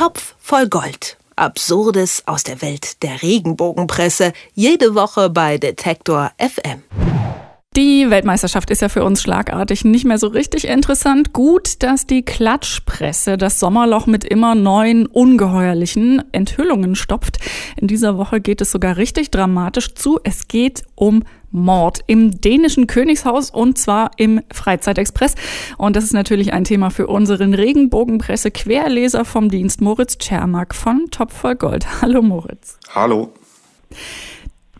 Topf voll Gold. Absurdes aus der Welt der Regenbogenpresse. Jede Woche bei Detektor FM. Die Weltmeisterschaft ist ja für uns schlagartig nicht mehr so richtig interessant. Gut, dass die Klatschpresse das Sommerloch mit immer neuen, ungeheuerlichen Enthüllungen stopft. In dieser Woche geht es sogar richtig dramatisch zu. Es geht um Mord im dänischen Königshaus und zwar im Freizeitexpress. Und das ist natürlich ein Thema für unseren Regenbogenpresse Querleser vom Dienst Moritz Czermak von Top voll Gold. Hallo Moritz. Hallo.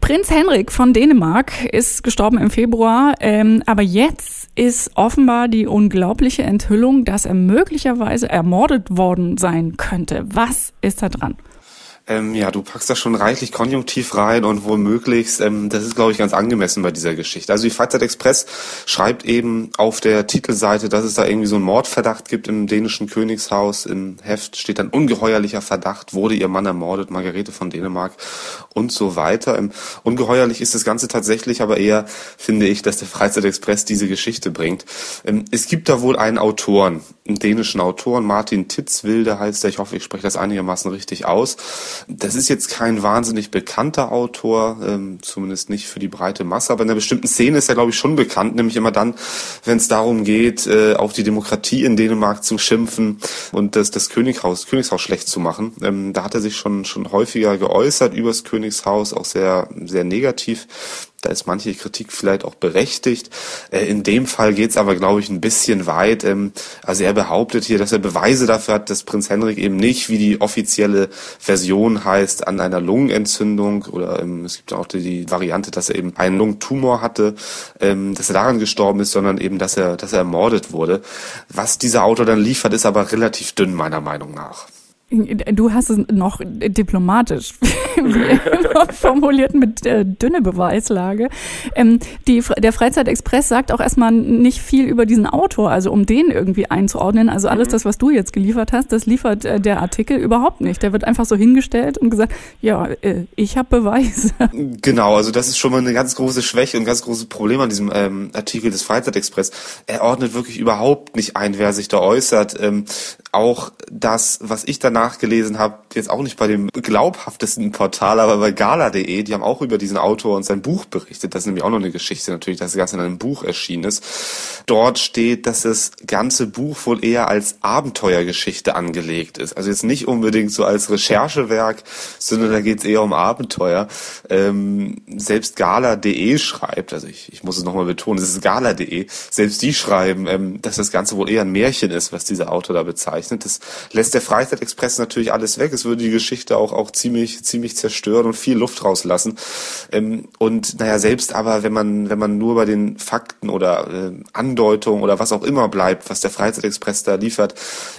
Prinz Henrik von Dänemark ist gestorben im Februar, ähm, aber jetzt ist offenbar die unglaubliche Enthüllung, dass er möglicherweise ermordet worden sein könnte. Was ist da dran? Ähm, ja, du packst da schon reichlich Konjunktiv rein und womöglichst, ähm, das ist, glaube ich, ganz angemessen bei dieser Geschichte. Also die Freizeitexpress schreibt eben auf der Titelseite, dass es da irgendwie so einen Mordverdacht gibt im dänischen Königshaus. Im Heft steht dann ungeheuerlicher Verdacht, wurde ihr Mann ermordet, Margarete von Dänemark und so weiter. Ähm, ungeheuerlich ist das Ganze tatsächlich, aber eher finde ich, dass der Freizeitexpress diese Geschichte bringt. Ähm, es gibt da wohl einen Autoren, einen dänischen Autoren, Martin Titzwilde heißt er, ich hoffe, ich spreche das einigermaßen richtig aus das ist jetzt kein wahnsinnig bekannter Autor, ähm, zumindest nicht für die breite Masse, aber in einer bestimmten Szene ist er, glaube ich, schon bekannt, nämlich immer dann, wenn es darum geht, äh, auf die Demokratie in Dänemark zu schimpfen und das, das Könighaus, Königshaus schlecht zu machen. Ähm, da hat er sich schon, schon häufiger geäußert übers Königshaus, auch sehr, sehr negativ. Da ist manche Kritik vielleicht auch berechtigt. Äh, in dem Fall geht es aber, glaube ich, ein bisschen weit. Ähm, also er behauptet hier, dass er Beweise dafür hat, dass Prinz Henrik eben nicht, wie die offizielle Version heißt, an einer Lungenentzündung oder ähm, es gibt auch die, Variante, dass er eben einen Lungentumor hatte, ähm, dass er daran gestorben ist, sondern eben, dass er, dass er ermordet wurde. Was dieser Autor dann liefert, ist aber relativ dünn meiner Meinung nach. Du hast es noch diplomatisch formuliert mit äh, dünne Beweislage. Ähm, die, der Freizeitexpress sagt auch erstmal nicht viel über diesen Autor, also um den irgendwie einzuordnen. Also alles mhm. das, was du jetzt geliefert hast, das liefert äh, der Artikel überhaupt nicht. Der wird einfach so hingestellt und gesagt, ja, äh, ich habe Beweise. Genau, also das ist schon mal eine ganz große Schwäche und ein ganz großes Problem an diesem ähm, Artikel des Freizeitexpress. Er ordnet wirklich überhaupt nicht ein, wer sich da äußert. Ähm, auch das, was ich danach nachgelesen habe, jetzt auch nicht bei dem glaubhaftesten Portal, aber bei gala.de, die haben auch über diesen Autor und sein Buch berichtet. Das ist nämlich auch noch eine Geschichte natürlich, dass das Ganze in einem Buch erschienen ist. Dort steht, dass das ganze Buch wohl eher als Abenteuergeschichte angelegt ist. Also jetzt nicht unbedingt so als Recherchewerk, sondern da geht es eher um Abenteuer. Ähm, selbst gala.de schreibt, also ich, ich muss es nochmal betonen, es ist gala.de, selbst die schreiben, ähm, dass das Ganze wohl eher ein Märchen ist, was dieser Autor da bezeichnet. Das lässt der Freizeitexpress natürlich alles weg. Es würde die Geschichte auch, auch ziemlich, ziemlich zerstören und viel Luft rauslassen. Ähm, und naja, selbst aber, wenn man, wenn man nur bei den Fakten oder äh, Andeutungen oder was auch immer bleibt, was der Freizeitexpress da liefert,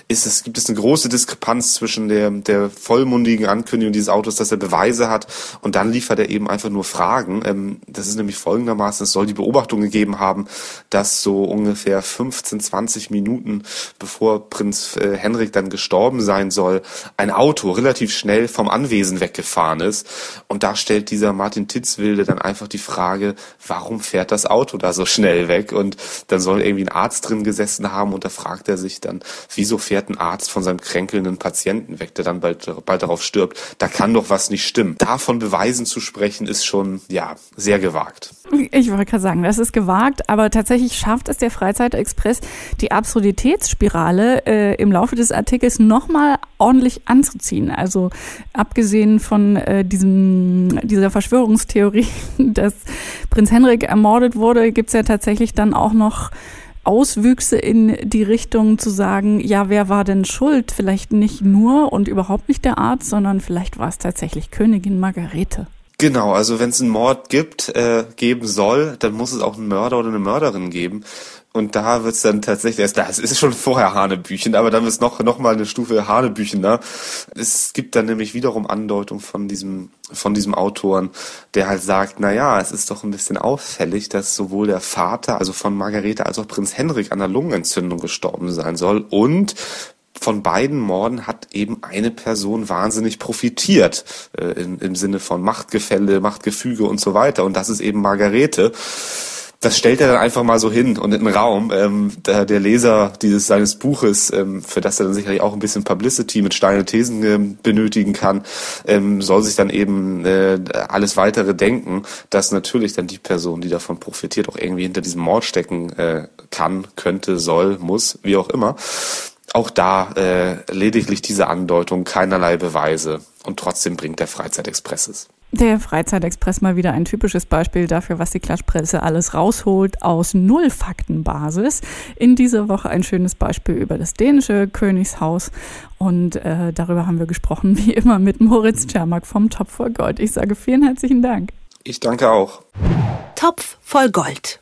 ist es, gibt es eine große Diskrepanz zwischen der, der vollmundigen Ankündigung dieses Autos, dass er Beweise hat und dann liefert er eben einfach nur Fragen. Ähm, das ist nämlich folgendermaßen, es soll die Beobachtung gegeben haben, dass so ungefähr 15, 20 Minuten bevor Prinz äh, Henrik dann gestorben sein soll, ein Auto relativ schnell vom Anwesen weggefahren ist. Und da stellt dieser Martin Titzwilde dann einfach die Frage, warum fährt das Auto da so schnell weg? Und dann soll irgendwie ein Arzt drin gesessen haben und da fragt er sich dann, wieso fährt ein Arzt von seinem kränkelnden Patienten weg, der dann bald, bald darauf stirbt? Da kann doch was nicht stimmen. Davon Beweisen zu sprechen, ist schon, ja, sehr gewagt. Ich wollte gerade sagen, das ist gewagt, aber tatsächlich schafft es der Freizeitexpress, die Absurditätsspirale äh, im Laufe des Artikels nochmal ordentlich anzuziehen. Also abgesehen von äh, diesem, dieser Verschwörungstheorie, dass Prinz Henrik ermordet wurde, gibt es ja tatsächlich dann auch noch Auswüchse in die Richtung zu sagen, ja, wer war denn schuld? Vielleicht nicht nur und überhaupt nicht der Arzt, sondern vielleicht war es tatsächlich Königin Margarete. Genau, also wenn es einen Mord gibt, äh, geben soll, dann muss es auch einen Mörder oder eine Mörderin geben. Und da wird's dann tatsächlich erst, das ist schon vorher Hanebüchen, aber dann wird's noch, noch mal eine Stufe Hanebüchener. Es gibt dann nämlich wiederum Andeutung von diesem, von diesem Autoren, der halt sagt, na ja, es ist doch ein bisschen auffällig, dass sowohl der Vater, also von Margarete, als auch Prinz Henrik an der Lungenentzündung gestorben sein soll und von beiden Morden hat eben eine Person wahnsinnig profitiert, äh, in, im Sinne von Machtgefälle, Machtgefüge und so weiter. Und das ist eben Margarete. das stellt er dann einfach mal so hin und in den Raum. Ähm, der, der Leser dieses seines Buches, ähm, für das er dann sicherlich auch ein bisschen Publicity mit steinen Thesen ähm, benötigen kann, ähm, soll sich dann eben äh, alles weitere denken, dass natürlich dann die Person, die davon profitiert, auch irgendwie hinter diesem Mord stecken äh, kann, könnte, soll, muss, wie auch immer. Auch da äh, lediglich diese Andeutung, keinerlei Beweise und trotzdem bringt der Freizeitexpress es. Der Freizeitexpress mal wieder ein typisches Beispiel dafür, was die Klatschpresse alles rausholt aus Nullfaktenbasis. In dieser Woche ein schönes Beispiel über das dänische Königshaus und äh, darüber haben wir gesprochen, wie immer mit Moritz Czermak vom Topf voll Gold. Ich sage vielen herzlichen Dank. Ich danke auch. Topf voll Gold.